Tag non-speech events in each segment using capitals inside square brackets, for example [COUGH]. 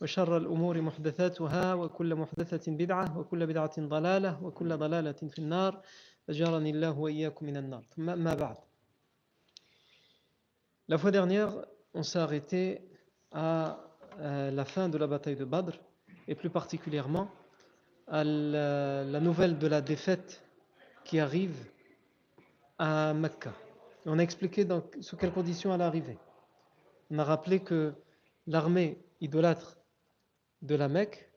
وشر الأمور محدثاتها وكل محدثة بدعة وكل بدعة ضلالة وكل ضلالة في النار أجرني الله وإياكم من النار ثم أما بعد La fois dernière, on s'est arrêté à euh, la fin de la bataille de Badr et plus particulièrement à la, la nouvelle de la défaite qui arrive à Mecca. Et on a expliqué dans, sous quelles conditions elle est arrivée. On a rappelé que l'armée idolâtre de la Mecque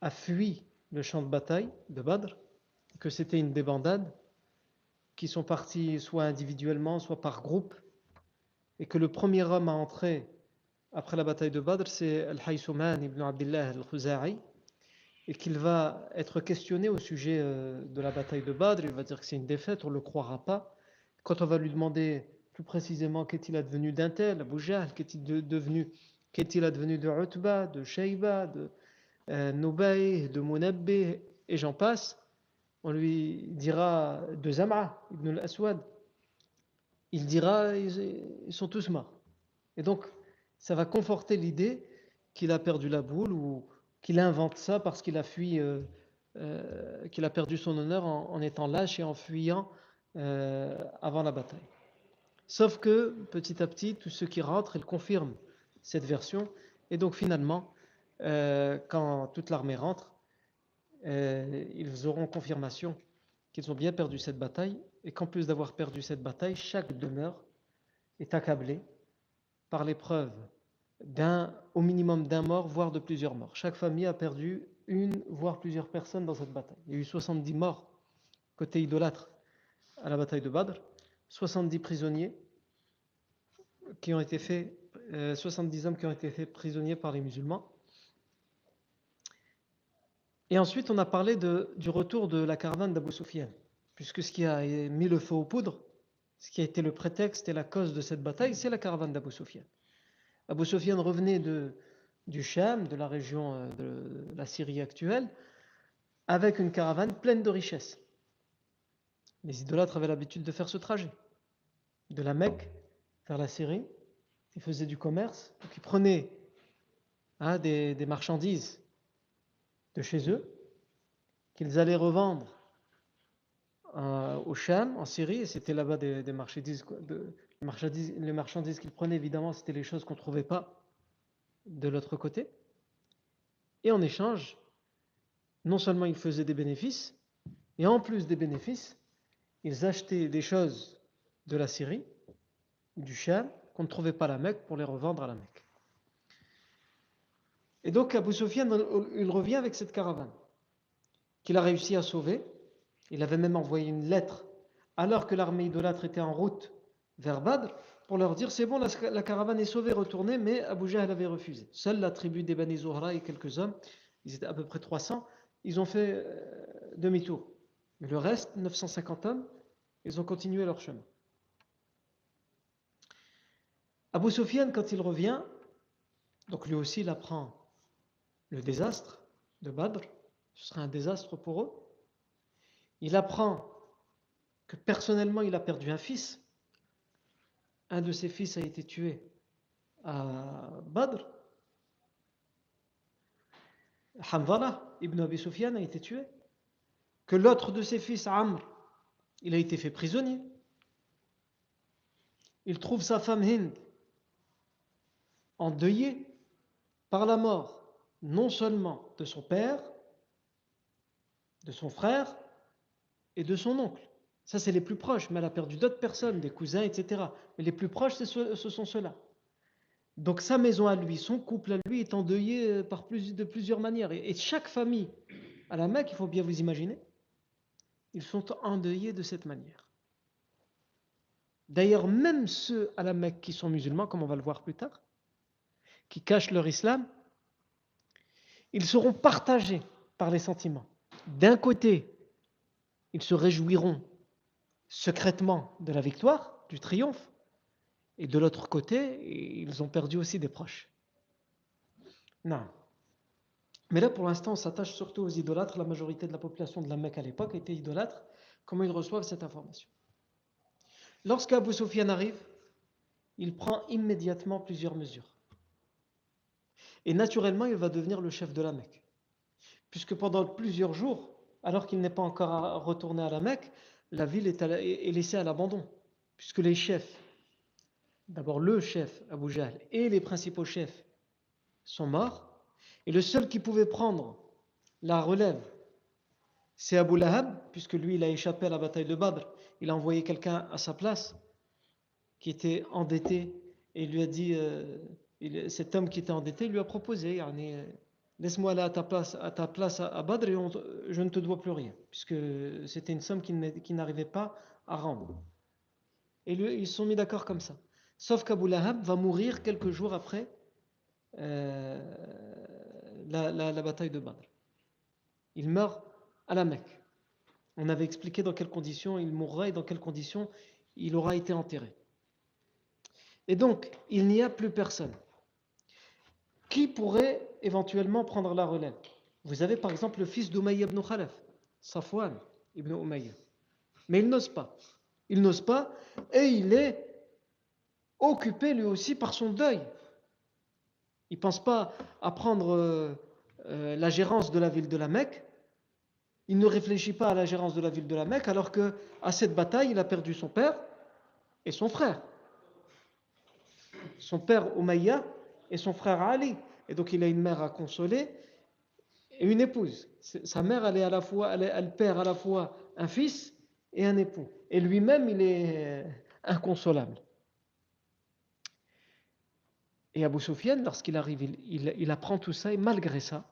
a fui le champ de bataille de Badr, que c'était une débandade, qui sont partis soit individuellement, soit par groupe, et que le premier homme à entrer après la bataille de Badr, c'est Al-Haysuman ibn Abdullah al-Khuza'i, et qu'il va être questionné au sujet euh, de la bataille de Badr. Il va dire que c'est une défaite, on ne le croira pas. Quand on va lui demander plus précisément qu'est-il advenu d'un tel, Abu qu'est-il de- devenu, qu'est-il advenu de Utba, de Shayba, de euh, de Munabbi, et j'en passe, on lui dira de Zam'a, ibn al-Aswad. Il dira ils, sont tous morts. Et donc, ça va conforter l'idée qu'il a perdu la boule ou qu'il invente ça parce qu'il a fui, euh, euh, qu'il a perdu son honneur en, en étant lâche et en fuyant euh, avant la bataille. Sauf que petit à petit, tous ceux qui rentrent, ils confirment cette version. Et donc finalement, euh, quand toute l'armée rentre, euh, ils auront confirmation qu'ils ont bien perdu cette bataille et qu'en plus d'avoir perdu cette bataille, chaque demeure est accablée par l'épreuve d'un, au minimum d'un mort, voire de plusieurs morts. Chaque famille a perdu une, voire plusieurs personnes dans cette bataille. Il y a eu 70 morts côté idolâtre à la bataille de Badr, 70 prisonniers qui ont été faits, euh, 70 hommes qui ont été faits prisonniers par les musulmans. Et ensuite, on a parlé du retour de la caravane d'Abu Sufyan, puisque ce qui a mis le feu aux poudres, ce qui a été le prétexte et la cause de cette bataille, c'est la caravane d'Abu Sufyan. Abu Sufyan revenait de, du Sham, de la région euh, de la Syrie actuelle, avec une caravane pleine de richesses. Les idolâtres avaient l'habitude de faire ce trajet, de la Mecque vers la Syrie. Ils faisaient du commerce, donc ils prenaient hein, des, marchandises de chez eux, qu'ils allaient revendre euh, au Sham, en Syrie, et c'était là-bas des, marchandises, les marchandises qu'ils prenaient, évidemment, c'était les choses qu'on ne trouvait pas de l'autre côté. Et en échange, non seulement ils faisaient des bénéfices, et en plus des bénéfices, ils achetaient des choses de la Syrie, du Sham, qu'on ne trouvait pas la Mecque pour les revendre à la Mecque. Et donc Abu Sufyan, il revient avec cette caravane qu'il a réussi à sauver. Il avait même envoyé une lettre alors que l'armée idolâtre était en route vers Badr pour leur dire c'est bon, la, caravane est sauvée, retournée, mais Abu Jahl avait refusé. Seule la tribu des et quelques hommes, ils étaient à peu près 300, ils ont fait euh, demi-tour. Mais le reste, 950 hommes, ils ont continué leur chemin. Abu Sufyan, quand il revient, donc lui aussi il apprend le désastre de Badr, ce sera un désastre pour eux. Il apprend que personnellement il a perdu un fils. Un de ses fils a été tué à Badr. Hamdallah ibn Abi Sufyan a été tué. Que l'autre de ses fils, Amr, il a été fait prisonnier. Il trouve sa femme Hind endeuillée par la mort non seulement de son père, de son frère et de son oncle. Ça, c'est les plus proches, mais elle a perdu d'autres personnes, des cousins, etc. Mais les plus proches, ce sont ceux-là. Donc sa maison à lui, son couple à lui est endeuillé euh, par de plusieurs manières. Et, chaque famille à la Mecque, il faut bien vous imaginer, ils sont endeuillés de cette manière. D'ailleurs, même ceux à la Mecque qui sont musulmans, comme on va le voir plus tard, qui cachent leur islam, ils seront partagés par les sentiments. D'un côté, ils se réjouiront secrètement de la victoire, du triomphe, et de l'autre côté, ils ont perdu aussi des proches. Non. Mais là, pour l'instant, on s'attache surtout aux idolâtres. La majorité de la population de la Mecque à l'époque était idolâtre. Comment ils reçoivent cette information? Lorsqu'Abu Sufyan arrive, il prend immédiatement plusieurs mesures. Et naturellement, il va devenir le chef de la Mecque. Puisque pendant plusieurs jours, alors qu'il n'est pas encore retourné à la Mecque, la ville est, laissée à l'abandon. Puisque les chefs, d'abord le chef Abu Jahl et les principaux chefs sont morts. Et le seul qui pouvait prendre la relève, c'est Abu Lahab, puisque lui, il a échappé à la bataille de Badr. Il a envoyé quelqu'un à sa place qui était endetté et lui a dit, euh, cet homme qui était endetté lui a proposé, laisse-moi aller à ta place à, ta place à Badr et je ne te dois plus rien, puisque c'était une somme qui n'arrivait pas à rendre. Et ils se sont mis d'accord comme ça. Sauf qu'Abu Lahab va mourir quelques jours après euh, la, bataille de Badr. Il meurt à la Mecque. On avait expliqué dans quelles conditions il mourra et dans quelles conditions il aura été enterré. Et donc, il n'y a plus personne. Qui pourrait éventuellement prendre la relève? Vous avez par exemple le fils d'Umayya ibn Khalaf, Safwan ibn. Mais il n'ose pas. Il n'ose pas et il est occupé lui aussi par son deuil. Il ne pense pas à prendre euh, euh, la gérance de la ville de la Mecque. Il ne réfléchit pas à la gérance de la ville de la Mecque, alors que à cette bataille, il a perdu son père et son frère. Son père Umayya et son frère Ali. Et donc il a une mère à consoler et une épouse. Sa mère, elle, est à la fois, elle perd à la fois un fils et un époux. Et lui-même, il est inconsolable. Et Abu Sufyan, lorsqu'il arrive, il, apprend tout ça et malgré ça,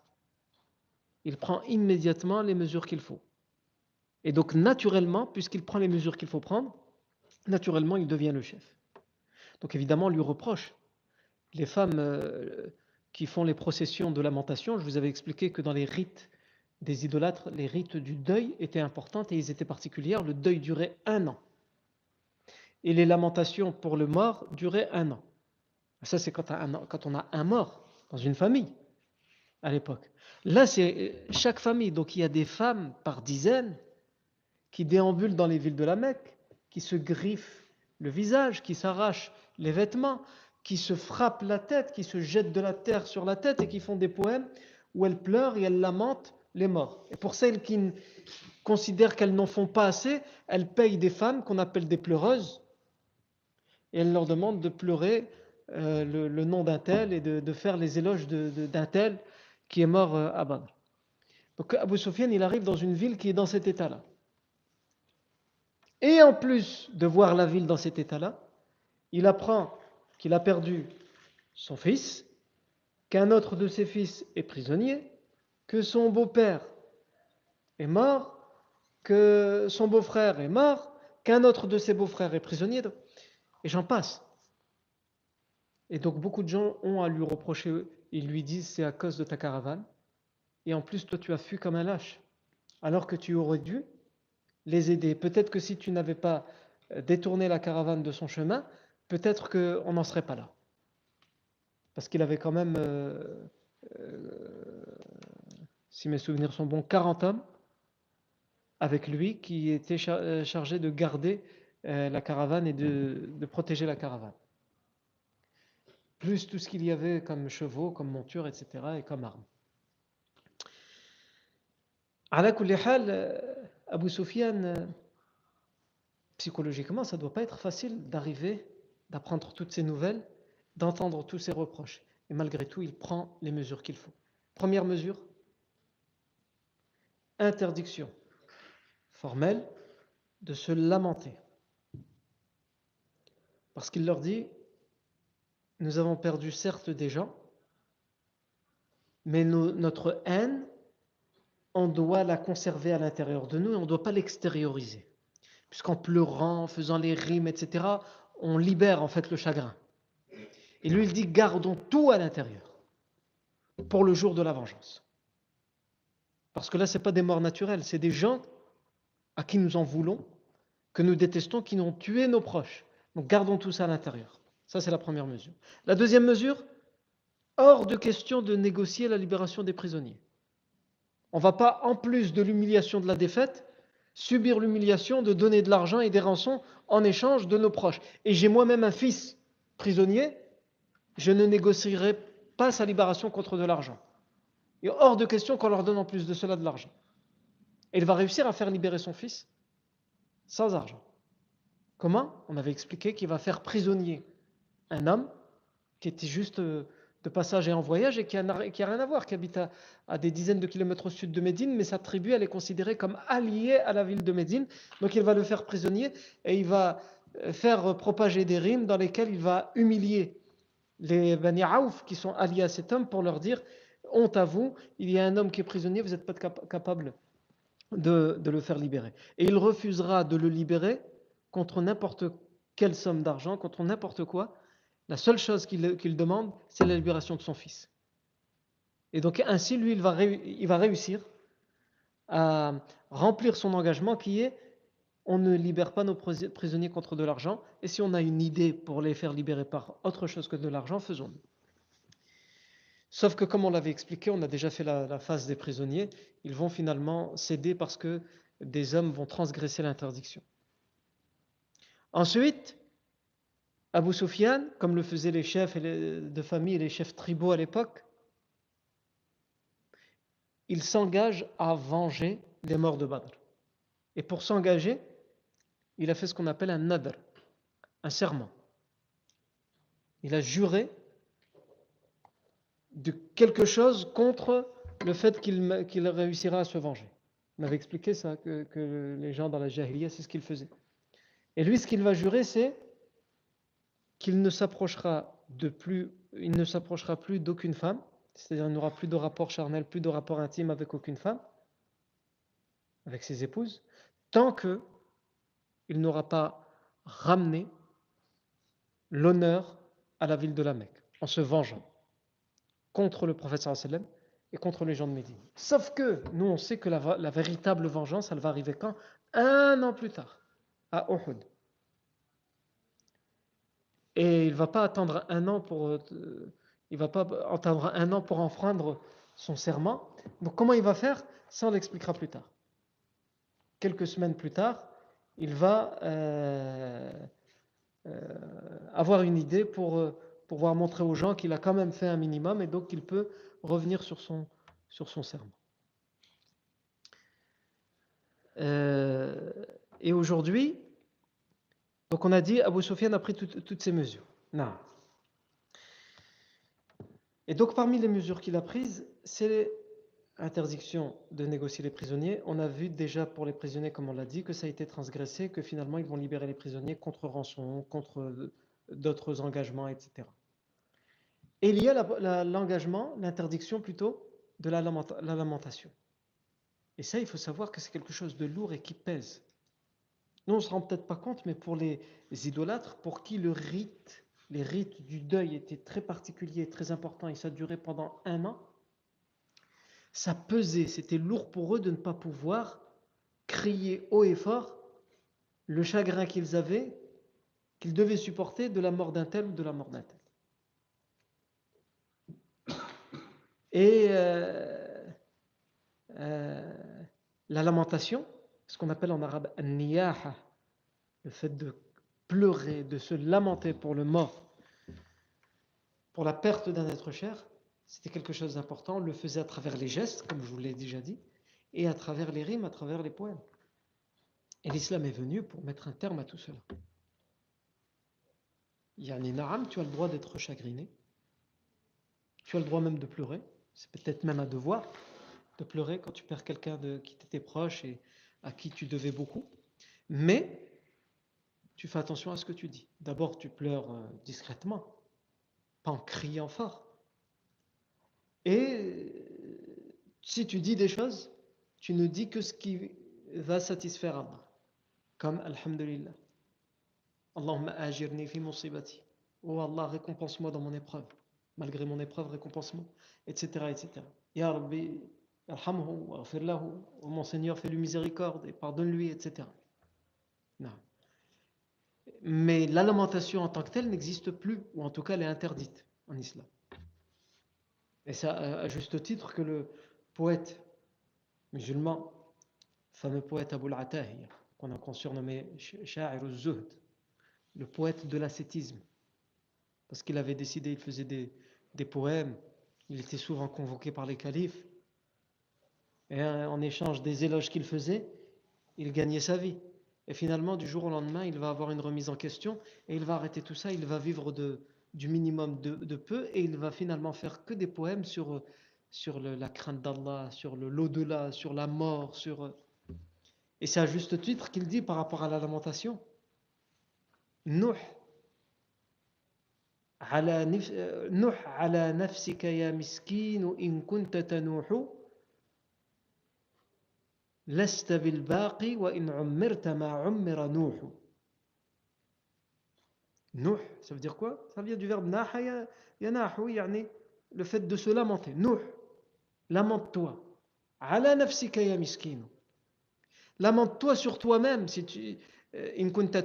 il prend immédiatement les mesures qu'il faut. Et donc naturellement, puisqu'il prend les mesures qu'il faut prendre, naturellement il devient le chef. Donc évidemment, on lui reproche. Les femmes euh, qui font les processions de lamentation, je vous avais expliqué que dans les rites des idolâtres, les rites du deuil étaient importants et ils étaient particuliers. Le deuil durait un an. Et les lamentations pour le mort duraient un an. Ça, c'est quand, on a un mort dans une famille à l'époque. Là, c'est chaque famille. Donc, il y a des femmes par dizaines qui déambulent dans les villes de la Mecque, qui se griffent le visage, qui s'arrachent les vêtements, qui se frappent la tête, qui se jettent de la terre sur la tête et qui font des poèmes où elles pleurent et elles lamentent les morts. Et pour celles qui considèrent qu'elles n'en font pas assez, elles payent des femmes qu'on appelle des pleureuses et elles leur demandent de pleurer euh, le, nom d'un tel et de, faire les éloges d'un tel qui est mort euh, à Badr. Donc Abu Sufyan, il arrive dans une ville qui est dans cet état-là. Et en plus de voir la ville dans cet état-là, il apprend qu'il a perdu son fils, qu'un autre de ses fils est prisonnier, que son beau-père est mort, que son beau-frère est mort, qu'un autre de ses beaux-frères est prisonnier, et j'en passe. Et donc beaucoup de gens ont à lui reprocher, ils lui disent c'est à cause de ta caravane, et en plus toi tu as fui comme un lâche, alors que tu aurais dû les aider. Peut-être que si tu n'avais pas détourné la caravane de son chemin, peut-être qu'on n'en serait pas là. Parce qu'il avait quand même, euh, euh, si mes souvenirs sont bons, 40 hommes avec lui qui étaient chargés de garder la caravane et de protéger la caravane plus tout ce qu'il y avait comme chevaux, comme montures, etc., et comme armes. À euh, Abu Sufyan, euh, psychologiquement, ça ne doit pas être facile d'arriver, d'apprendre toutes ces nouvelles, d'entendre tous ces reproches. Et malgré tout, il prend les mesures qu'il faut. Première mesure, interdiction formelle de se lamenter. Parce qu'il leur dit, nous avons perdu certes des gens, mais notre haine, on doit la conserver à l'intérieur de nous et on ne doit pas l'extérioriser. Puisqu'en pleurant, en faisant les rimes, etc., on libère en fait le chagrin. Et lui, il dit, gardons tout à l'intérieur pour le jour de la vengeance. Parce que là, ce n'est pas des morts naturelles, c'est des gens à qui nous en voulons, que nous détestons, qui n'ont tué nos proches. Donc gardons tout ça à l'intérieur. Ça, c'est la première mesure. La deuxième mesure, hors de question de négocier la libération des prisonniers. On ne va pas, en plus de l'humiliation de la défaite, subir l'humiliation de donner de l'argent et des rançons en échange de nos proches. Et j'ai moi-même un fils prisonnier, je ne négocierai pas sa libération contre de l'argent. Est hors de question qu'on leur donne en plus de cela de l'argent. Et il va réussir à faire libérer son fils sans argent. Comment? On avait expliqué qu'il va faire prisonnier un homme qui était juste euh, de passage et en voyage et qui n'a rien à voir, qui habite à, des dizaines de kilomètres au sud de Médine, mais sa tribu, elle est considérée comme alliée à la ville de Médine. Donc il va le faire prisonnier et il va euh, faire propager des rimes dans lesquelles il va humilier les Bani Aouf qui sont alliés à cet homme pour leur dire honte à vous, il y a un homme qui est prisonnier, vous n'êtes pas capable de, le faire libérer. Et il refusera de le libérer contre n'importe quelle somme d'argent, contre n'importe quoi. La seule chose qu'il demande, c'est la libération de son fils. Et donc ainsi, lui, il va, réussir à remplir son engagement qui est on ne libère pas nos prisonniers contre de l'argent, et si on a une idée pour les faire libérer par autre chose que de l'argent, faisons-le. Sauf que comme on l'avait expliqué, on a déjà fait la, phase des prisonniers, ils vont finalement céder parce que des hommes vont transgresser l'interdiction. Ensuite, Abu Sufyan, comme le faisaient les chefs de famille et les chefs tribaux à l'époque, il s'engage à venger les morts de Badr. Et pour s'engager, il a fait ce qu'on appelle un nadr, un serment. Il a juré de quelque chose contre le fait qu'il réussira à se venger. On avait expliqué ça, que, les gens dans la Jahiliya, c'est ce qu'ils faisaient. Et lui, ce qu'il va jurer, c'est qu'il ne s'approchera plus, il ne s'approchera plus d'aucune femme, c'est-à-dire il n'aura plus de rapport charnel, plus de rapport intime avec aucune femme, avec ses épouses, tant que il n'aura pas ramené l'honneur à la ville de la Mecque en se vengeant contre le prophète sallam et contre les gens de Médine. Sauf que nous, on sait que la, véritable vengeance, elle va arriver quand? Un an plus tard, à Uhud. Et il va pas attendre un an pour, euh, il va pas attendre un an pour enfreindre son serment. Donc comment il va faire? Ça, on l'expliquera plus tard. Quelques semaines plus tard, il va euh, euh, avoir une idée pour euh, pouvoir montrer aux gens qu'il a quand même fait un minimum et donc qu'il peut revenir sur son, sur son serment. et aujourd'hui, donc on a dit, Abu Sufyan a pris toutes ces mesures. Non. Et donc parmi les mesures qu'il a prises, c'est interdiction de négocier les prisonniers. On a vu déjà pour les prisonniers, comme on l'a dit, que ça a été transgressé, que finalement ils vont libérer les prisonniers contre rançon, contre d'autres engagements, etc. Et il y a l'engagement, l'interdiction plutôt, de la, lamentation. Et ça, il faut savoir que c'est quelque chose de lourd et qui pèse. Nous, on ne se rend peut-être pas compte, mais pour les idolâtres, pour qui le rite, les rites du deuil étaient très particuliers, très importants, et ça durait pendant un an, ça pesait, c'était lourd pour eux de ne pas pouvoir crier haut et fort le chagrin qu'ils avaient, qu'ils devaient supporter de la mort d'un tel ou de la mort d'un tel. Et euh, euh, la lamentation, ce qu'on appelle en arabe niyaha, le fait de pleurer, de se lamenter pour le mort, pour la perte d'un être cher, c'était quelque chose d'important. On le faisait à travers les gestes, comme je vous l'ai déjà dit, et à travers les rimes, à travers les poèmes. Et l'islam est venu pour mettre un terme à tout cela. Yani Naram, tu as le droit d'être chagriné. Tu as le droit même de pleurer. c'est peut-être même un devoir de pleurer quand tu perds quelqu'un qui t'était proche à qui tu devais beaucoup. Mais tu fais attention à ce que tu dis. D'abord, tu pleures euh, discrètement, pas en criant fort. Et si tu dis des choses, tu ne dis que ce qui va satisfaire Allah. Comme Alhamdulillah. Allahumma ajirni fi musibati. Oh Allah, récompense-moi dans mon épreuve. Malgré mon épreuve, récompense-moi. Etc. etc. Ya Rabbi, Oh mon Seigneur, fais-lui miséricorde et pardonne-lui, etc. Non. Mais la lamentation en tant que telle n'existe plus, ou en tout cas elle est interdite en islam. Et ça à juste titre que le poète musulman, fameux poète Abu al qu'on a surnommé Sha'ir zuhd le poète de l'ascétisme, parce qu'il avait décidé, il faisait des, des poèmes, il était souvent convoqué par les califes, et euh, en échange des éloges qu'il faisait, il gagnait sa vie. Et finalement, du jour au lendemain, il va avoir une remise en question et il va arrêter tout ça. Il va vivre de, du minimum de, de, peu et il va finalement faire que des poèmes sur, sur le, la crainte d'Allah, sur l'au-delà, sur la mort. sur euh. Et c'est à juste titre qu'il dit par rapport à la lamentation Nuh, ala, nif, euh, nuh ala nafsika ya miskin in kunta tanuhu. Lesta bil wa in ummirta ma ummira. Nuh, ça veut dire quoi? Ça vient du verbe nahaya, yanahu, yani le fait de se lamenter. Nuh, lamente-toi. Ala nafsika miskinu. Lamente-toi sur toi-même si tu euh, in kunta.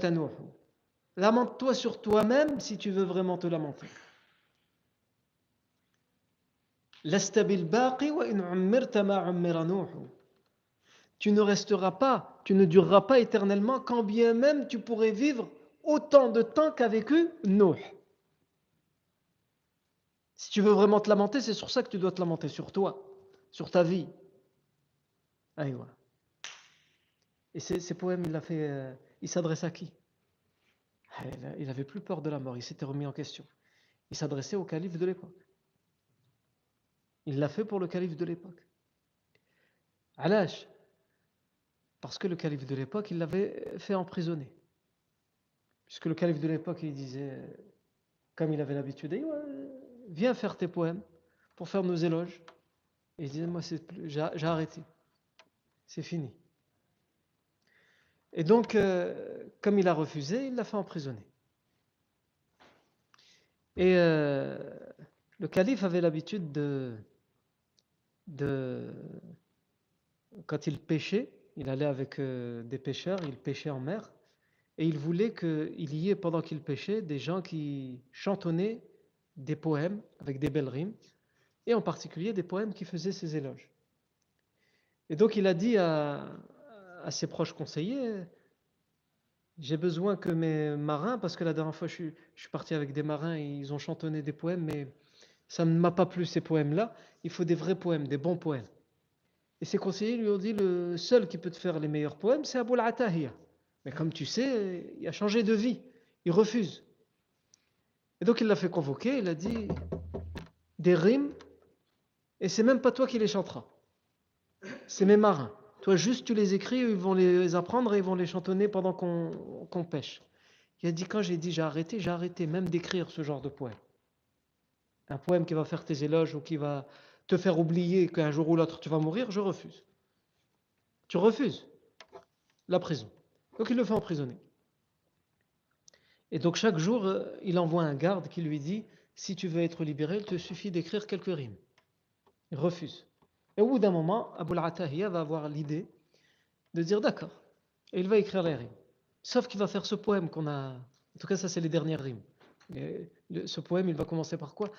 Lamente-toi sur toi-même si tu veux vraiment te lamenter. Lesta bil baqi wa in ummirta ma tu ne resteras pas, tu ne dureras pas éternellement, quand bien même tu pourrais vivre autant de temps qu'a vécu Nuh. Si tu veux vraiment te lamenter, c'est sur ça que tu dois te lamenter, sur toi, sur ta vie. Allez, voilà. Et ces, poèmes, il, a fait, euh, il s'adresse à qui? Ah, Il avait plus peur de la mort, il s'était remis en question. Il s'adressait au calife de l'époque. Il l'a fait pour le calife de l'époque. Alash, parce que le calife de l'époque, il l'avait fait emprisonner. Puisque le calife de l'époque, il disait, comme il avait l'habitude, viens faire tes poèmes pour faire nos éloges. Et il disait, moi, j'ai arrêté. C'est fini. Et donc, euh, comme il a refusé, il l'a fait emprisonner. Et euh, le calife avait l'habitude de, de, quand il pêchait, il allait avec euh, des pêcheurs, il pêchait en mer, et il voulait qu'il y ait, pendant qu'il pêchait, des gens qui chantonnaient des poèmes avec des belles rimes, et en particulier des poèmes qui faisaient ses éloges. Et donc il a dit à, ses proches conseillers, j'ai besoin que mes marins, parce que la dernière fois je suis, parti avec des marins et ils ont chantonné des poèmes, mais ça ne m'a pas plu ces poèmes-là, il faut des vrais poèmes, des bons poèmes. Et ses conseillers lui ont dit le seul qui peut te faire les meilleurs poèmes, c'est Abu al Mais comme tu sais, il a changé de vie. Il refuse. Et donc il l'a fait convoquer, il a dit des rimes, et c'est même pas toi qui les chanteras. C'est mes marins. Toi, juste tu les écris, ils vont les apprendre et ils vont les chantonner pendant qu'on pêche. Il a dit quand j'ai dit j'ai arrêté, j'ai arrêté même d'écrire ce genre de poème. Un poème qui va faire tes éloges ou qui va te faire oublier qu'un jour ou l'autre tu vas mourir, je refuse. Tu refuses la prison. Donc il le fait emprisonner. Et donc chaque jour, euh, il envoie un garde qui lui dit si tu veux être libéré, il te suffit d'écrire quelques rimes. Il refuse. Et au bout d'un moment, Abu al va avoir l'idée de dire d'accord. Et il va écrire les rimes. Sauf qu'il va faire ce poème qu'on a. En tout cas, ça, c'est les dernières rimes. ce poème, il va commencer par quoi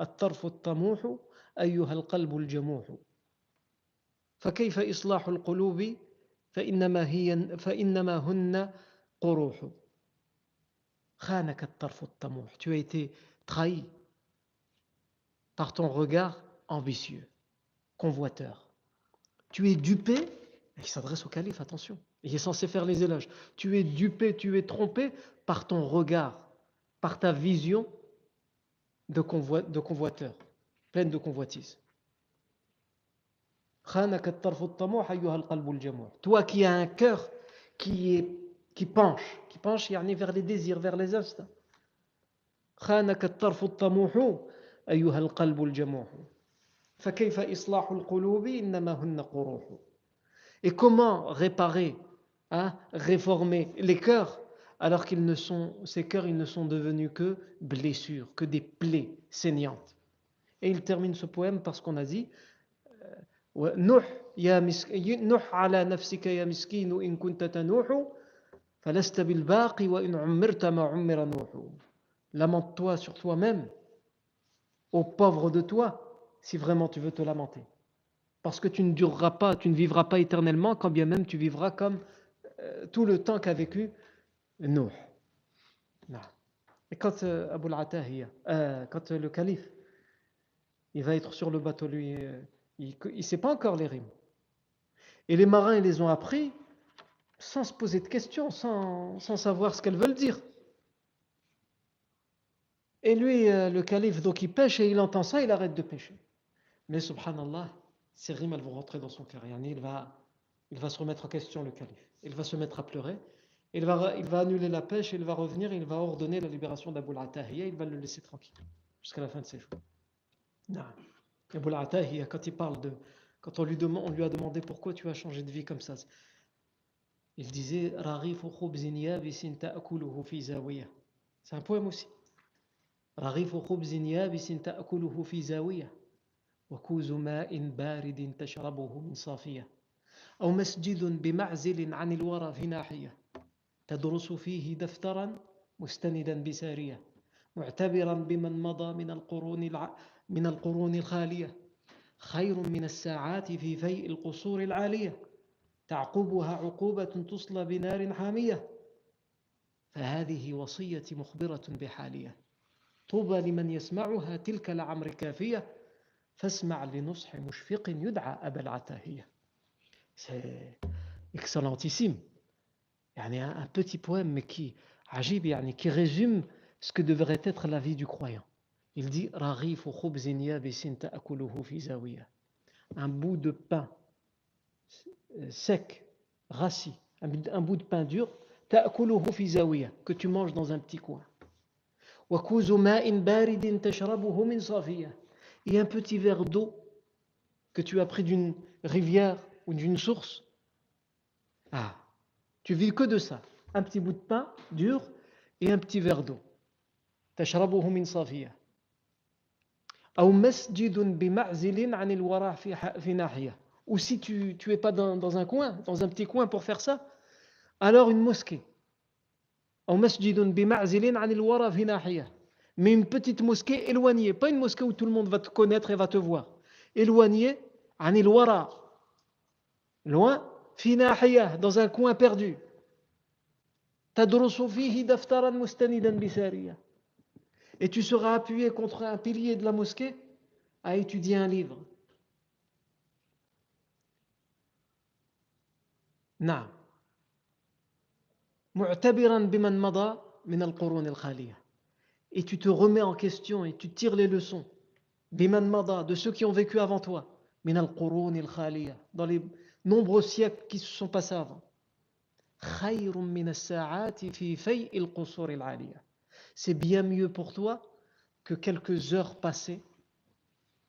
الطرف الطموح أيها القلب الجموح فكيف إصلاح القلوب فإنما, هي فإنما هن قروح خانك الطرف الطموح tu as été trahi par ton regard ambitieux convoiteur tu es dupé il s'adresse au calife attention il est censé faire les éloges tu es dupé tu es trompé par ton regard par ta vision de, convoiteur, pleine de convoitise. Toi qui as un cœur qui, est, qui penche, qui penche vers les désirs, vers les instincts. خانك الطرف الطموح أيها القلب الجموح فكيف إصلاح القلوب إنما هن قروح Et comment réparer, hein, réformer les cœurs alors qu'ils ne sont, ces cœurs, ils ne sont devenus que blessures, que des plaies saignantes. Et il termine ce poème parce qu'on a dit Lamente-toi sur toi-même, ô pauvre de toi, si vraiment tu veux te lamenter. Parce que tu ne dureras pas, tu ne vivras pas éternellement, quand bien même tu vivras comme euh, tout le temps qu'a vécu Nuh. Et quand euh, Abu al euh, quand le calife, il va être sur le bateau, lui, il ne sait pas encore les rimes. Et les marins, ils les ont appris sans se poser de questions, sans, sans savoir ce qu'elles veulent dire. Et lui, euh, le calife, donc il pêche et il entend ça, il arrête de pêcher. Mais subhanallah, ces rimes, elles vont rentrer dans son cœur. Il va, il va se remettre en question, le calife. Il va se mettre à pleurer. Il va, il va annuler la pêche, il va revenir, il va ordonner la libération d'Abu al-Atahiya, il va le laisser tranquille jusqu'à la fin de ses jours. Non. Abu al-Atahiya, quand il parle de. Quand on lui, demande, on lui a demandé pourquoi tu as changé de vie comme ça, il disait C'est un poème aussi. رغيف خبز يابس تأكله في زاوية وكوز ماء بارد تشربه من صافية أو مسجد بمعزل عن الورى في ناحية تدرس فيه دفترا مستندا بسارية معتبرا بمن مضى من القرون الع... من القرون الخالية. خير من الساعات في فيء القصور العالية. تعقبها عقوبة تصلى بنار حامية. فهذه وصية مخبرة بحالية. طوبى لمن يسمعها تلك لعمر كافية. فاسمع لنصح مشفق يدعى أبا العتاهية. C'est excellentissime. a un, petit poème, mais qui, agib, qui résume ce que devrait être la vie du croyant. Il dit Un bout de pain sec, rassis, un, bout de pain dur, que tu manges dans un petit coin. Et un petit verre d'eau que tu as pris d'une rivière ou d'une source. Ah, tu vis que de ça. Un petit bout de pain dur et un petit verre d'eau. Ou si tu n'es pas dans, un coin, dans un petit coin pour faire ça, alors une mosquée. Mais une petite mosquée éloignée, pas une mosquée où tout le monde va te connaître et va te voir. Éloignée, loin, dans un coin perdu. Et tu seras appuyé contre un pilier de la mosquée à étudier un livre. Et tu te remets en question et tu tires les leçons. De ceux qui ont vécu avant toi, dans les nombreux siècles qui se sont passés avant. C'est bien mieux pour toi que quelques heures passées.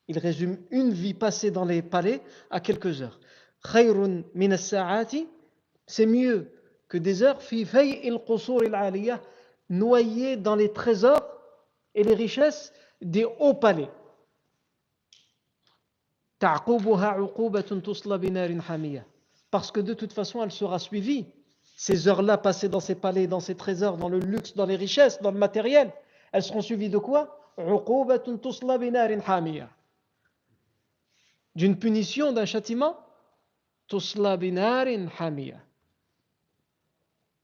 Il résume une vie passée dans les palais à quelques heures. C'est mieux que des heures noyées dans les trésors et les richesses des hauts palais. Parce que de toute façon, elle sera suivie. Ces heures-là passées dans ces palais, dans ces trésors, dans le luxe, dans les richesses, dans le matériel, elles seront suivies de quoi? D'une punition, d'un châtiment?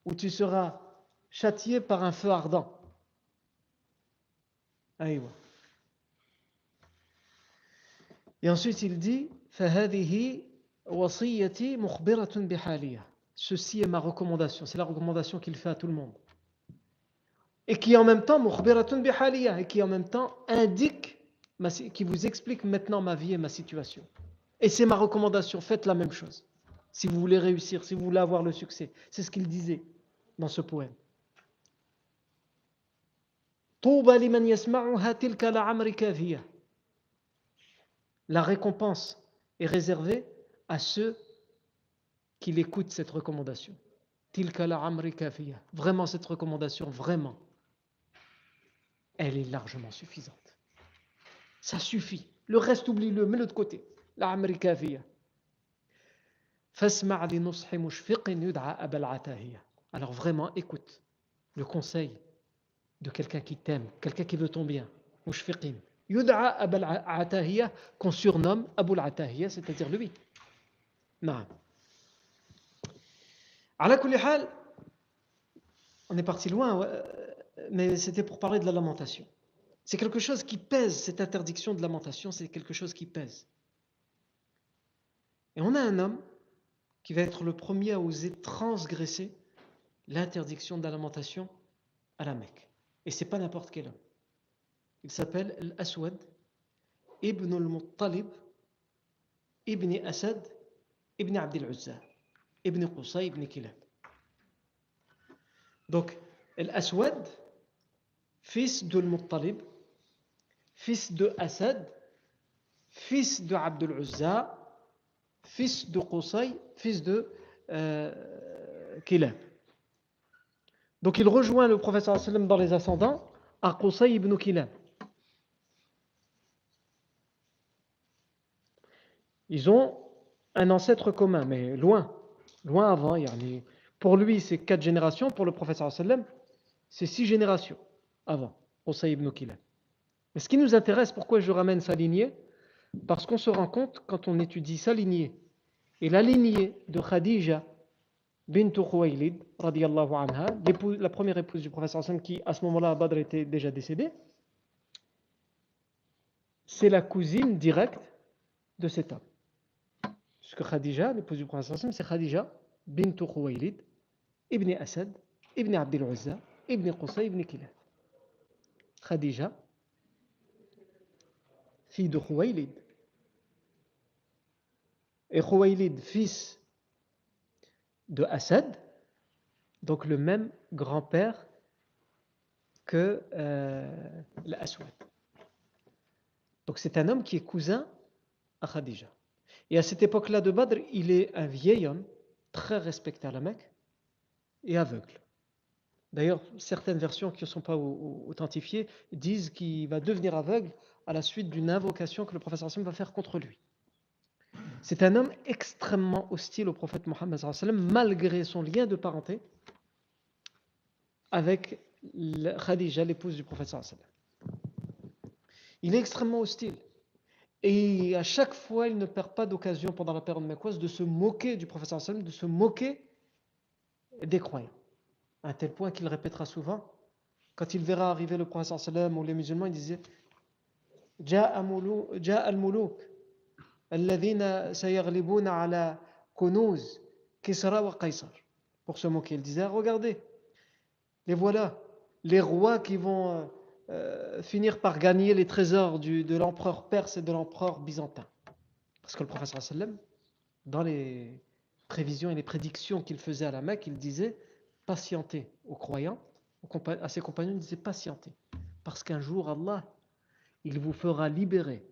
Où tu seras châtié par un feu ardent. Et ensuite il dit Ceci est ma recommandation, c'est la recommandation qu'il fait à tout le monde. Et qui en même temps et qui en même temps indique qui vous explique maintenant ma vie et ma situation. Et c'est ma recommandation, faites la même chose. Si vous voulez réussir, si vous voulez avoir le succès. C'est ce qu'il disait dans ce poème. La récompense est réservée à ceux qui l'écoutent cette recommandation. Vraiment cette recommandation, vraiment, elle est largement suffisante. Ça suffit. Le reste, oublie-le, mets-le de côté. La amrikafiyya. Alors vraiment, écoute le conseil de quelqu'un qui t'aime, quelqu'un qui veut ton bien. Yud'a atahiya, qu'on surnomme Abul Atahiya, c'est-à-dire lui. Non. On est parti loin, mais c'était pour parler de la lamentation. C'est quelque chose qui pèse, cette interdiction de lamentation, c'est quelque chose qui pèse. Et on a un homme qui va être le premier à oser transgresser l'interdiction de la lamentation à la Mecque. Et c'est pas n'importe quel homme. Il s'appelle Al-Aswad ibn al-Muttalib ibn Asad ibn Abdel Uzza ibn Qusay ibn Kilab. Donc, Al-Aswad, fils de Al-Muttalib, fils de Asad, fils de Abdul Uzza, fils de Qusay, fils de euh. Donc il rejoint le professeur dans les ascendants à Qusay ibn Kilab. Ils ont un ancêtre commun, mais loin, loin avant. Pour lui, c'est quatre générations. Pour le professeur sallam, c'est six générations avant Qusay ibn Kilab. Mais ce qui nous intéresse, pourquoi je ramène sa lignée? Parce qu'on se rend compte, quand on étudie sa lignée et la lignée de Khadija bint Khuwaylid, anha, la première épouse du professeur qui à ce moment-là à Badr était déjà décédée, c'est la cousine directe de cet homme. Puisque Khadija, l'épouse du professeur Hassan, c'est Khadija bint Khuwaylid, ibn Asad, ibn Abdel Uzza, ibn Qusay, ibn Kilab. Khadija, fille de Khuwaylid. Et fils de Assad, donc le même grand-père que euh, l'Aswad. Donc c'est un homme qui est cousin à Khadija. Et à cette époque-là de Badr, il est un vieil homme, très respecté à la Mecque, et aveugle. D'ailleurs, certaines versions qui ne sont pas authentifiées disent qu'il va devenir aveugle à la suite d'une invocation que le professeur Hassan va faire contre lui. C'est un homme extrêmement hostile au prophète Mohammed malgré son lien de parenté avec Khadija, l'épouse du prophète Il est extrêmement hostile. Et à chaque fois, il ne perd pas d'occasion pendant la période mécoise de se moquer du prophète de se moquer des croyants. À un tel point qu'il répétera souvent, quand il verra arriver le prophète ou les musulmans, il disait جاء al-muluk pour se moquer. Il disait, regardez, les voilà, les rois qui vont euh, finir par gagner les trésors de l'empereur perse et de l'empereur byzantin. Parce que le professeur sallam, dans les prévisions et les prédictions qu'il faisait à la Mecque, il disait, patientez aux croyants, à ses compagnons, il disait, patientez. Parce qu'un jour, Allah, il vous fera libérer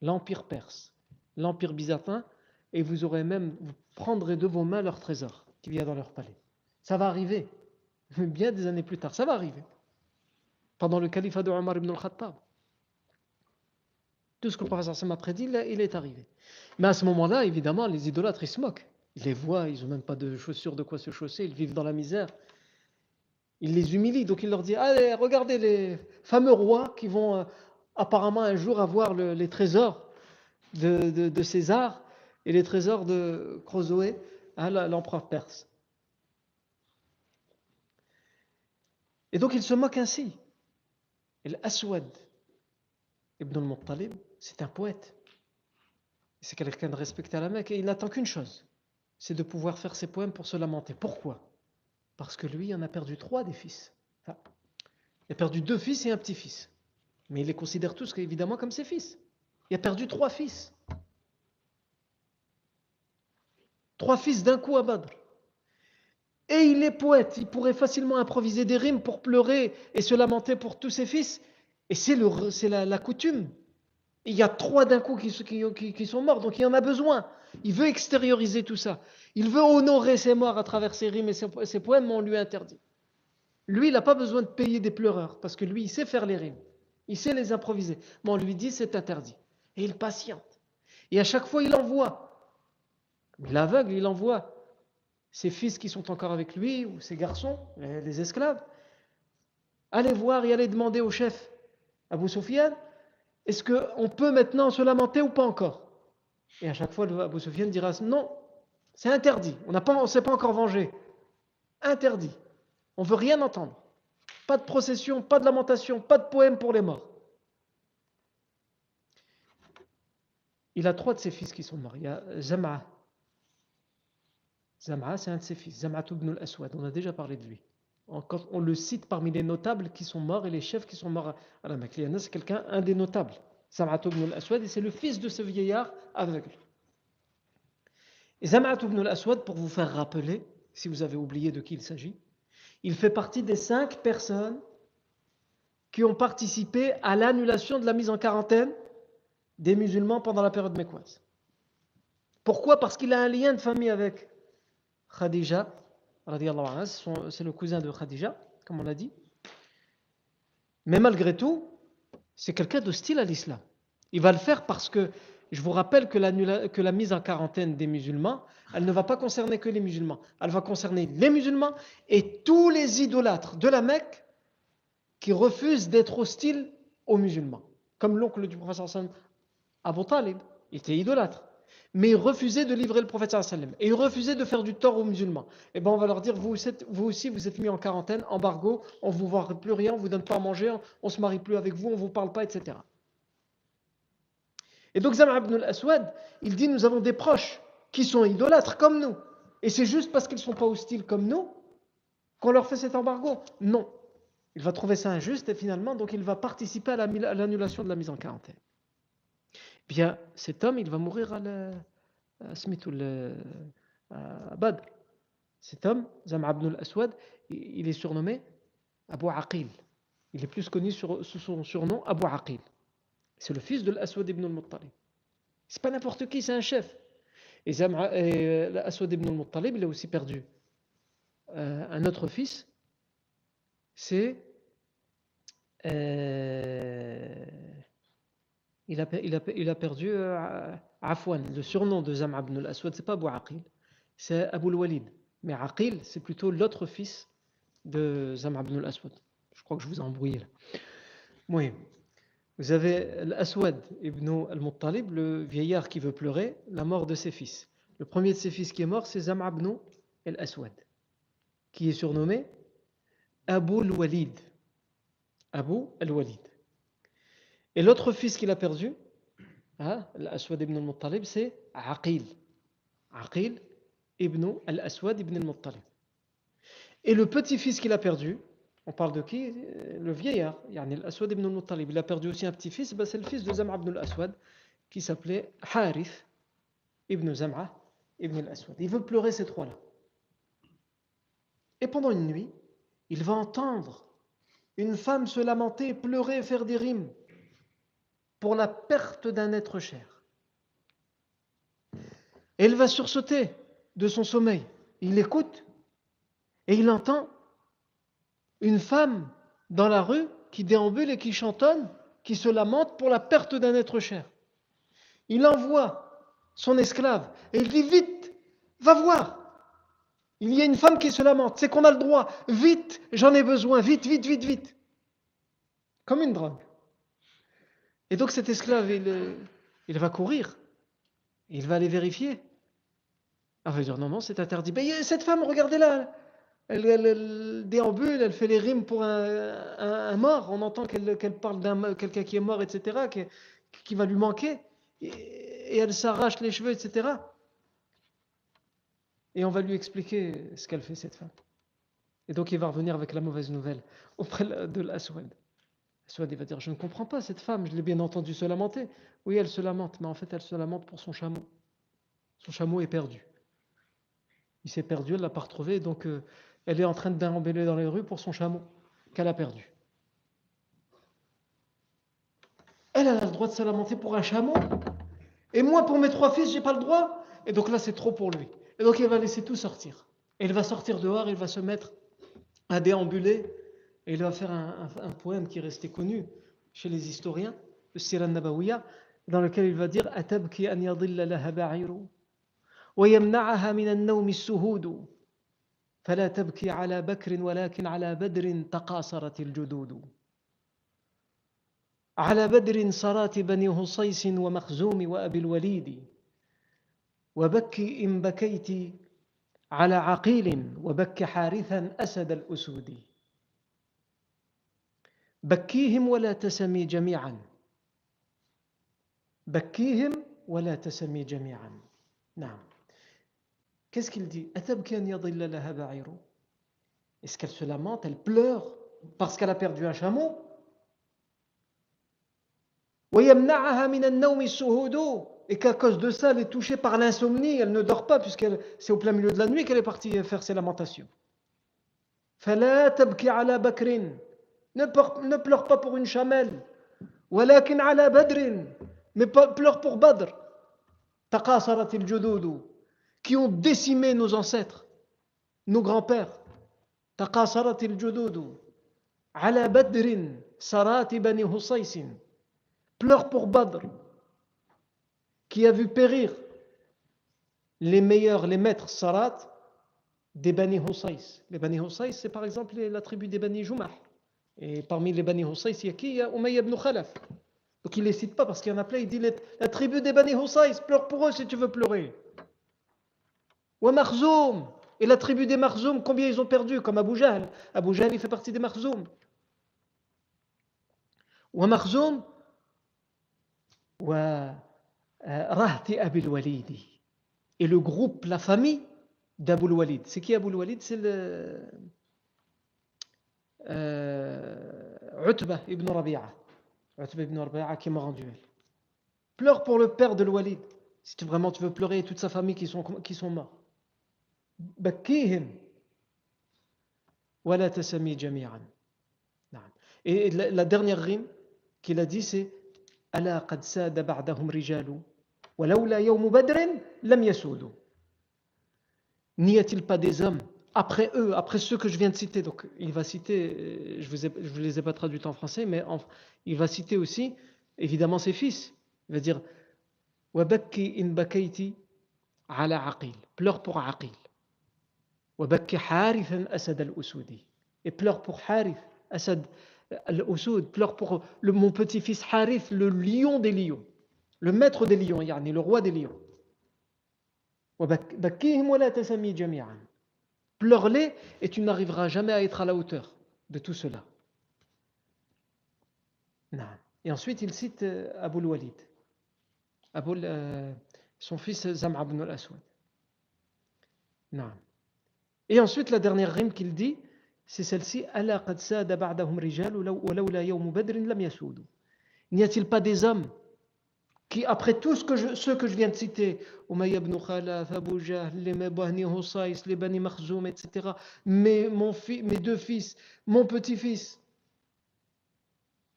l'empire perse l'Empire byzantin, et vous aurez même, vous prendrez de vos mains leur trésor qui vient dans leur palais. Ça va arriver, [LAUGHS] bien des années plus tard, ça va arriver. Pendant le califat de Omar ibn al-Khattab. Tout ce que le professeur m'a prédit, il est arrivé. Mais à ce moment-là, évidemment, les idolâtres, ils se moquent. Ils les voient, ils n'ont même pas de chaussures de quoi se chausser, ils vivent dans la misère. Il les humilie, donc il leur dit Allez, regardez les fameux rois qui vont euh, apparemment un jour avoir les trésors de, César et les trésors de Crozoé à l'empereur perse. Et donc il se moque ainsi. Et l'Aswad ibn al-Muttalib, c'est un poète. C'est quelqu'un de respecté à la Mecque et il n'attend qu'une chose, c'est de pouvoir faire ses poèmes pour se lamenter. Pourquoi? Parce que lui en a perdu trois des fils. il a perdu deux fils et un petit-fils. Mais il les considère tous évidemment comme ses fils. Il a perdu trois fils. Trois fils d'un coup à Badr. Et il est poète, il pourrait facilement improviser des rimes pour pleurer et se lamenter pour tous ses fils. Et c'est la, la, coutume. Il y a trois d'un coup qui, sont morts, donc il en a besoin. Il veut extérioriser tout ça. Il veut honorer ses morts à travers ses rimes et ses, poèmes, mais on lui interdit. Lui, il n'a pas besoin de payer des pleureurs, parce que lui, il sait faire les rimes. Il sait les improviser. Mais on lui dit, c'est interdit. Et il patiente. Et à chaque fois, il envoie. L'aveugle, il envoie ses fils qui sont encore avec lui, ou ses garçons, les esclaves. Allez voir et allez demander au chef, Abu Sufyan, est-ce qu'on peut maintenant se lamenter ou pas encore? Et à chaque fois, Abu Sufyan dira, non, c'est interdit. On ne s'est pas encore vengé. Interdit. On veut rien entendre. Pas de procession, pas de lamentation, pas de poème pour les morts. Il a trois de ses fils qui sont morts. Il y a Zama. Zama, c'est un de ses fils. Zama ibn al-Aswad. On a déjà parlé de lui. on le cite parmi les notables qui sont morts et les chefs qui sont morts à la Mecque. C'est quelqu'un, un des notables. Zama ibn al-Aswad, et c'est le fils de ce vieillard aveugle. Et Zam'at ibn al-Aswad, pour vous faire rappeler, si vous avez oublié de qui il s'agit, il fait partie des cinq personnes qui ont participé à l'annulation de la mise en quarantaine des musulmans pendant la période mécoise. Pourquoi? Parce qu'il a un lien de famille avec Khadija, c'est le cousin de Khadija, comme on l'a dit. Mais malgré tout, c'est quelqu'un d'hostile à l'islam. Il va le faire parce que je vous rappelle que la, mise en quarantaine des musulmans, elle ne va pas concerner que les musulmans. Elle va concerner les musulmans et tous les idolâtres de la Mecque qui refusent d'être hostiles aux musulmans. Comme l'oncle du prophète Abu Talib, il était idolâtre. Mais il refusait de livrer le prophète et il refusait de faire du tort aux musulmans. Et eh bien on va leur dire, vous, vous aussi vous êtes mis en quarantaine, embargo, on ne vous voit plus rien, on vous donne pas à manger, on ne se marie plus avec vous, on ne vous parle pas, etc. Et donc Zama ibn al-Aswad, il dit nous avons des proches qui sont idolâtres comme nous. Et c'est juste parce qu'ils ne sont pas hostiles comme nous qu'on leur fait cet embargo. Non. Il va trouver ça injuste et finalement, donc il va participer à l'annulation de la mise en quarantaine. Bien, cet homme, il va mourir à, la, à Badr. Cet homme, Zama ibn al-Aswad, il est surnommé Abu Aqil. Il est plus connu sous son surnom Abu Aqil. C'est le fils de l'Aswad ibn al-Muttalib. C'est pas n'importe qui, c'est un chef. Et, et l'Aswad ibn al-Muttalib, il a aussi perdu euh, un autre fils. C'est. Euh, il, a, perdu euh, Afwan. Le surnom de Zam ibn al-Aswad, c'est pas Abu c'est Abu al-Walid. Mais Aqil, c'est plutôt l'autre fils de Zam ibn al-Aswad. Je crois que je vous ai embrouillé là. Oui. Vous avez l'Aswad ibn al-Muttalib, le vieillard qui veut pleurer, la mort de ses fils. Le premier de ses fils qui est mort, c'est Zam' ibn al-Aswad, qui est surnommé Abu al-Walid. Abu al-Walid. Et l'autre fils qu'il a perdu, hein, l'Aswad ibn al-Muttalib, c'est Aqil. Aqil ibn al-Aswad ibn al-Muttalib. Et le petit-fils qu'il a perdu, on parle de qui? Le vieillard, l'Aswad ibn al-Muttalib. Il a perdu aussi un petit-fils, ben, c'est le fils de Zam'a ibn al-Aswad, qui s'appelait Harith ibn Zam'a ibn al-Aswad. Il veut pleurer ces trois-là. Et pendant une nuit, il va entendre une femme se lamenter, pleurer, faire des rimes pour la perte d'un être cher. Elle va sursauter de son sommeil. Il écoute et il entend une femme dans la rue qui déambule et qui chantonne, qui se lamente pour la perte d'un être cher. Il envoie son esclave et il dit vite, va voir. Il y a une femme qui se lamente, c'est qu'on a le droit. Vite, j'en ai besoin, vite, vite, vite, vite. Comme une drogue. Et donc cet esclave, il, il va courir. Il va aller vérifier. Ah, il va dire non, non, c'est interdit. Mais cette femme, regardez-la, elle, déambule, elle fait les rimes pour un, mort. On entend qu'elle parle d'un quelqu'un qui est mort, etc., qui, va lui manquer. Et, elle s'arrache les cheveux, etc. Et on va lui expliquer ce qu'elle fait, cette femme. Et donc il va revenir avec la mauvaise nouvelle auprès de l'Aswad. Il va dire, je ne comprends pas cette femme, je l'ai bien entendu se lamenter. Oui, elle se lamente, mais en fait, elle se lamente pour son chameau. Son chameau est perdu. Il s'est perdu, elle ne l'a pas retrouvé, donc euh, elle est en train de déambuler dans les rues pour son chameau qu'elle a perdu. Elle, a le droit de se lamenter pour un chameau. Et moi, pour mes trois fils, j'ai pas le droit. Et donc là, c'est trop pour lui. Et donc, il va laisser tout sortir. Et va sortir dehors, il va se mettre à déambuler. Et il va faire un, poème qui est resté connu chez les historiens, le Siran Nabawiya, dans lequel il va dire Atabki an yadilla laha ba'iru wa yamna'aha min an-nawm as-suhud فلا تبكي على بكر ولكن على بدر تقاصرت الجدود على بدر صرات بني هصيس ومخزوم وأبي الوليد وبكي إن بكيت على عقيل وبك حارثا أسد الأسود بكيهم ولا تسمي جميعا بكيهم ولا تسمي جميعا نعم Qu'est-ce qu'il dit Est-ce qu'elle se lamente, elle pleure parce qu'elle a perdu un chameau et qu'à cause de ça, elle est touchée par l'insomnie, elle ne dort pas, puisque c'est au plein milieu de la nuit qu'elle est partie faire ses lamentations. Ne pleure, ne pleure pas pour une chamelle, mais pleure pour Badr. qui ont décimé nos ancêtres, nos grands-pères. على بدر سرات بني هصيس pleure pour Badr, qui a vu périr les meilleurs, les maîtres Sarat des Bani Husays. Les Bani Husays, c'est par exemple la tribu des Bani Jumah. Et parmi les Bani Husays, il y a qui? Il y a Umayya ibn Khalaf. Donc il ne les cite pas parce qu'il y en a plein. Il dit la tribu des Bani Husays, pleure pour eux si tu veux pleurer. Wa Marzoum. Et la tribu des Marzoum, combien ils ont perdu? Comme Abu Jahl. Abu Jahl, il fait partie des Marzoum. Wa Marzoum, et le groupe, la famille d'Abu Walid. C'est qui Abu Walid? C'est le euh, Utbah ibn Rabi'a. Utbah ibn Rabi'a qui est mort en duel. Pleure pour le père de Walid. Si tu, vraiment tu veux pleurer et toute sa famille qui sont, qui sont morts. Et la, la dernière rime qu'il a dit c'est ألا قد ساد بعدهم رجال ولولا يوم بدر لم يسودوا N'y a-t-il pas des hommes après eux, après ceux que je viens de citer Donc il va citer, je ne vous, les ai pas traduits en français, mais en, il va citer aussi évidemment ses fils. Il va dire وبكي إن بكيت على عقيل pleure pour عقيل وبكي حارثا أسد الأسودي et pleure pour Harith, Asad Al-Usoud pleure pour le, mon petit-fils Harith, le lion des lions, le maître des lions, yani, le roi des lions. Pleure-les et tu n'arriveras jamais à être à la hauteur de tout cela. Et ensuite, il cite euh, Abu Walid, Abu, euh, son fils Zam'a ibn al-Aswad. Et ensuite, la dernière rime qu'il dit, c'est celle-ci. N'y a-t-il pas des hommes qui, après tout ce que je, ceux que je viens de citer, Umayya ibn Khalaf, Abu Jahl, les Bani Husays, les Bani etc., mes, mon mes deux fils, mon petit-fils,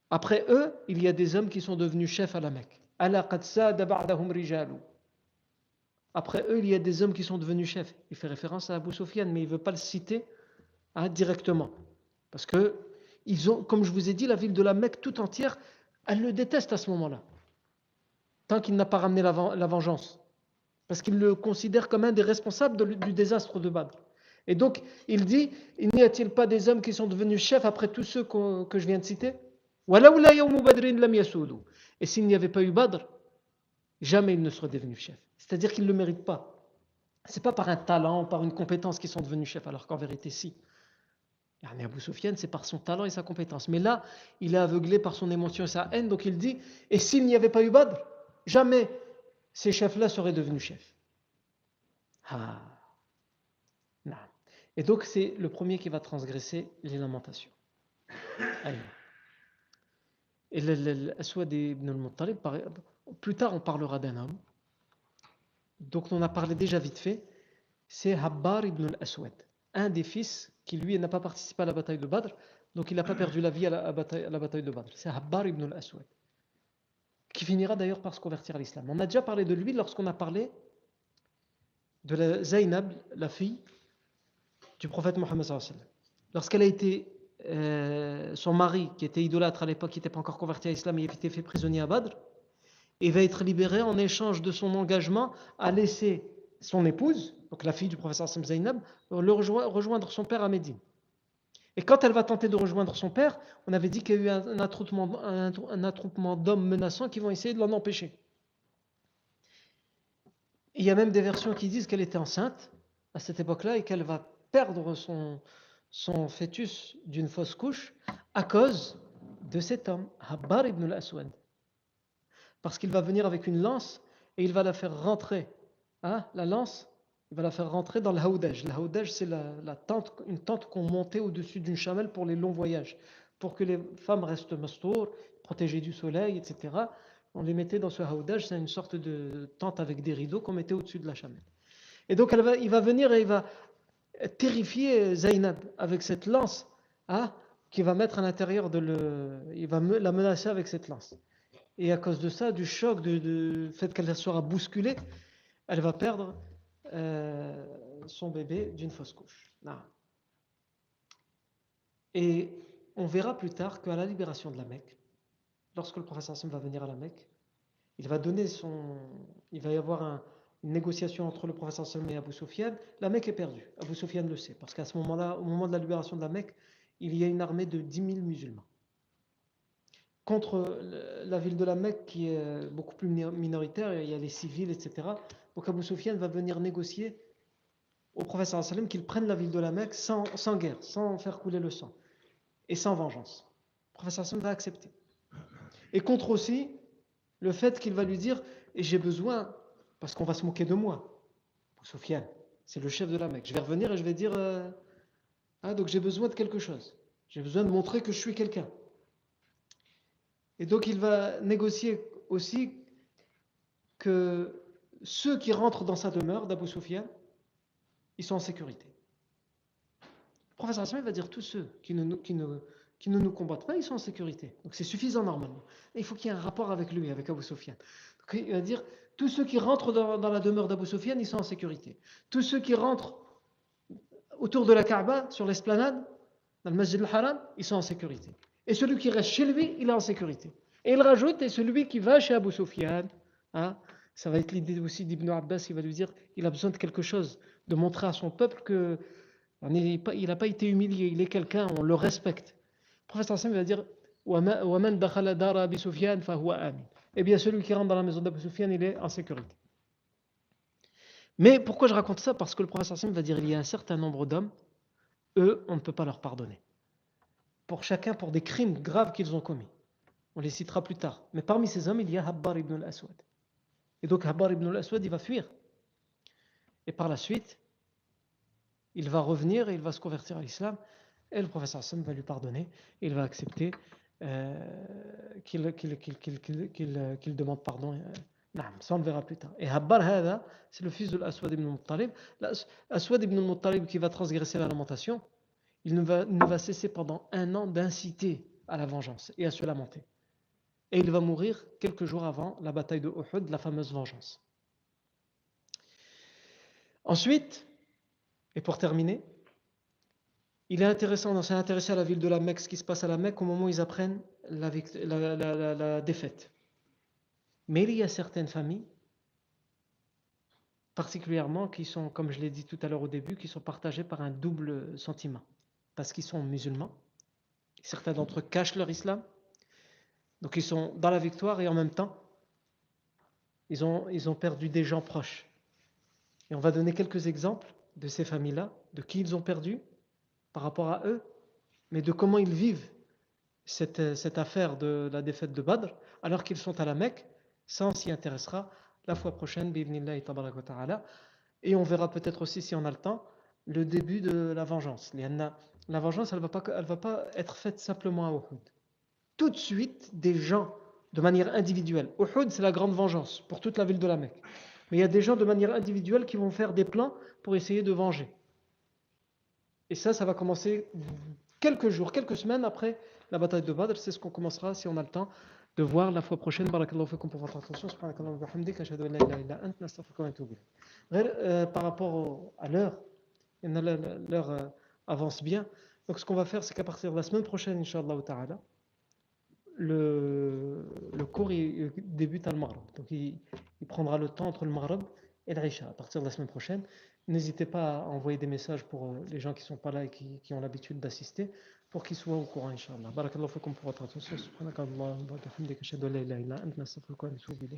après eux, il y a des hommes qui sont devenus chefs à la Mecque. Après eux, il y a des hommes qui sont devenus chefs. Il fait référence à Abu Sufyan, mais il ne veut pas le citer Hein, directement. Parce que, ils ont, comme je vous ai dit, la ville de la Mecque tout entière, elle le déteste à ce moment-là. Qu'il n'a pas ramené la, vengeance. Parce qu'il le considère comme un des responsables du désastre de Badr. Et donc, il dit n'y a-t-il pas des hommes qui sont devenus chefs après tous ceux que je viens de citer? Et s'il n'y avait pas eu Badr, jamais ils ne seraient devenus chefs. C'est-à-dire qu'ils ne le méritent pas. Ce n'est pas par un talent, par une compétence qu'ils sont devenus chefs, alors qu'en vérité, si. Mais Abu Sufyan, c'est par son talent et sa compétence. Mais là, il est aveuglé par son émotion et sa haine, donc il dit Et s'il n'y avait pas eu Badr, jamais ces chefs-là seraient devenus chefs. Ah. Et donc, c'est le premier qui va transgresser les lamentations. Et ibn al-Muttalib, plus tard on parlera d'un homme, donc on a parlé déjà vite fait, c'est Habbar ibn al-Aswad, un des fils qui lui n'a pas participé à la bataille de Badr, donc il n'a pas perdu la vie à la, bataille, de Badr. C'est Habbar ibn al-Aswad, qui finira d'ailleurs par se convertir à l'islam. On a déjà parlé de lui lorsqu'on a parlé de la Zainab, la fille du prophète Mohammed Lorsqu'elle a été, euh, son mari, qui était idolâtre à l'époque, qui n'était pas encore converti à l'islam, il a été fait prisonnier à Badr, et va être libéré en échange de son engagement à laisser son épouse, donc la fille du professeur Zainab, le rejoindre son père à Médine. Et quand elle va tenter de rejoindre son père, on avait dit qu'il y a eu un attroupement, d'hommes menaçants qui vont essayer de l'en empêcher. Il y a même des versions qui disent qu'elle était enceinte à cette époque-là et qu'elle va perdre son, son fœtus d'une fausse couche à cause de cet homme, Habbar ibn al-Aswad. Parce qu'il va venir avec une lance et il va la faire rentrer. Hein, la lance, il va la faire rentrer dans le haoudaj. Le haoudaj, c'est la, tente, une tente qu'on montait au-dessus d'une chamelle pour les longs voyages, pour que les femmes restent mastour, protégées du soleil, etc on les mettait dans ce haoudage, c'est une sorte de tente avec des rideaux qu'on mettait au-dessus de la chamelle. Et donc il va venir et il va terrifier Zainab avec cette lance hein, qui va mettre à l'intérieur de le. Il va la menacer avec cette lance. Et à cause de ça, du choc, du fait qu'elle sera bousculée, elle va perdre son bébé d'une fausse couche. Et on verra plus tard qu'à la libération de la Mecque, lorsque le professeur Hassan va venir à la Mecque, il va donner son. Il va y avoir une négociation entre le professeur Hassan et Abu Sufyan. La Mecque est perdue. Abu Sufyan le sait. Parce qu'à ce moment-là, au moment de la libération de la Mecque, il y a une armée de 10 000 musulmans. Contre la ville de la Mecque qui est beaucoup plus minoritaire, il y a les civils, etc. Donc Abu Sufyan va venir négocier au professeur sallam qu'il prenne la ville de la Mecque sans, guerre, sans faire couler le sang et sans vengeance. Le professeur sallam va accepter. Et contre aussi le fait qu'il va lui dire Et j'ai besoin, parce qu'on va se moquer de moi. Sofiane, c'est le chef de la Mecque. Je vais revenir et je vais dire euh, ah, donc j'ai besoin de quelque chose. J'ai besoin de montrer que je suis quelqu'un. Et donc il va négocier aussi que ceux qui rentrent dans sa demeure d'Abu Sufyan, ils sont en sécurité. Le professeur Hassan va dire tous ceux qui ne, nous combattent pas, ils sont en sécurité. Donc c'est suffisant normalement. il faut qu'il y ait un rapport avec lui, avec Abu Sufyan. il va dire, tous ceux qui rentrent dans, la demeure d'Abu Sufyan, ils sont en sécurité. Tous ceux qui rentrent autour de la Kaaba, sur l'esplanade, dans le Masjid al-Haram, ils sont en sécurité. Et celui qui reste chez lui, il est en sécurité. Et il rajoute, et celui qui va chez Abu Sufyan, hein, ça va être l'idée aussi d'Ibn Abbas, il va lui dire, il a besoin de quelque chose, de montrer à son peuple que il n'a pas été humilié, il est quelqu'un, on le respecte professeur Hassan va dire Eh bien, celui qui rentre dans la maison d'Abu Sufyan, il est en sécurité. Mais pourquoi je raconte ça? Parce que le professeur Hassan va dire il y a un certain nombre d'hommes, eux, on ne peut pas leur pardonner. Pour chacun, pour des crimes graves qu'ils ont commis. On les citera plus tard. Mais parmi ces hommes, il y a Habbar ibn al-Aswad. Et donc Habbar ibn al-Aswad, il va fuir. Et par la suite, il va revenir et il va se convertir à l'islam. Et le professeur Hassan va lui pardonner, et il va accepter euh, qu'il demande pardon. Euh, ça on le verra plus tard. Et Habbar c'est le fils de l'Aswad ibn Muttalib. L'Aswad ibn Muttalib qui va transgresser la lamentation, il ne va, cesser pendant un an d'inciter à la vengeance et à se lamenter. Et il va mourir quelques jours avant la bataille de Uhud, la fameuse vengeance. Ensuite, et pour terminer, il est intéressant, on s'est intéressé à la ville de la Mecque, ce qui se passe à la Mecque au moment où ils apprennent la, défaite. Mais il y a certaines familles, particulièrement qui sont, comme je l'ai dit tout à l'heure au début, qui sont partagées par un double sentiment. Parce qu'ils sont musulmans, certains d'entre eux cachent leur islam, donc ils sont dans la victoire et en même temps, ils ont, ils ont perdu des gens proches. Et on va donner quelques exemples de ces familles-là, de qui ils ont perdu par rapport à eux, mais de comment ils vivent cette, cette affaire de la défaite de Badr, alors qu'ils sont à la Mecque. Ça, on s'y intéressera la fois prochaine, et on verra peut-être aussi, si on a le temps, le début de la vengeance. La vengeance, elle ne va, pas, être faite simplement à Uhud. tout de suite des gens de manière individuelle. Uhud, c'est la grande vengeance pour toute la ville de la Mecque. Mais il y a des gens de manière individuelle qui vont faire des plans pour essayer de venger. Et ça, ça va commencer quelques jours, quelques semaines après la bataille de Badr. C'est ce qu'on commencera, si on a le temps, de voir la fois prochaine. Barakallahu fikum pour votre attention. Euh, par rapport à l'heure, l'heure euh, avance bien. Donc ce qu'on va faire, c'est qu'à partir de la semaine prochaine, Inch'Allah ta'ala, le, le cours il, débute à le Maghreb. Donc il, il, prendra le temps entre le Maghreb et l'Aïcha à partir de la semaine prochaine. N'hésitez pas à envoyer des messages pour euh, les gens qui ne sont pas là et qui, qui ont l'habitude d'assister pour qu'ils soient au courant, Inch'Allah. Barakallahu fikum pour votre attention. Subhanakallah wa bihamdika ashhadu an.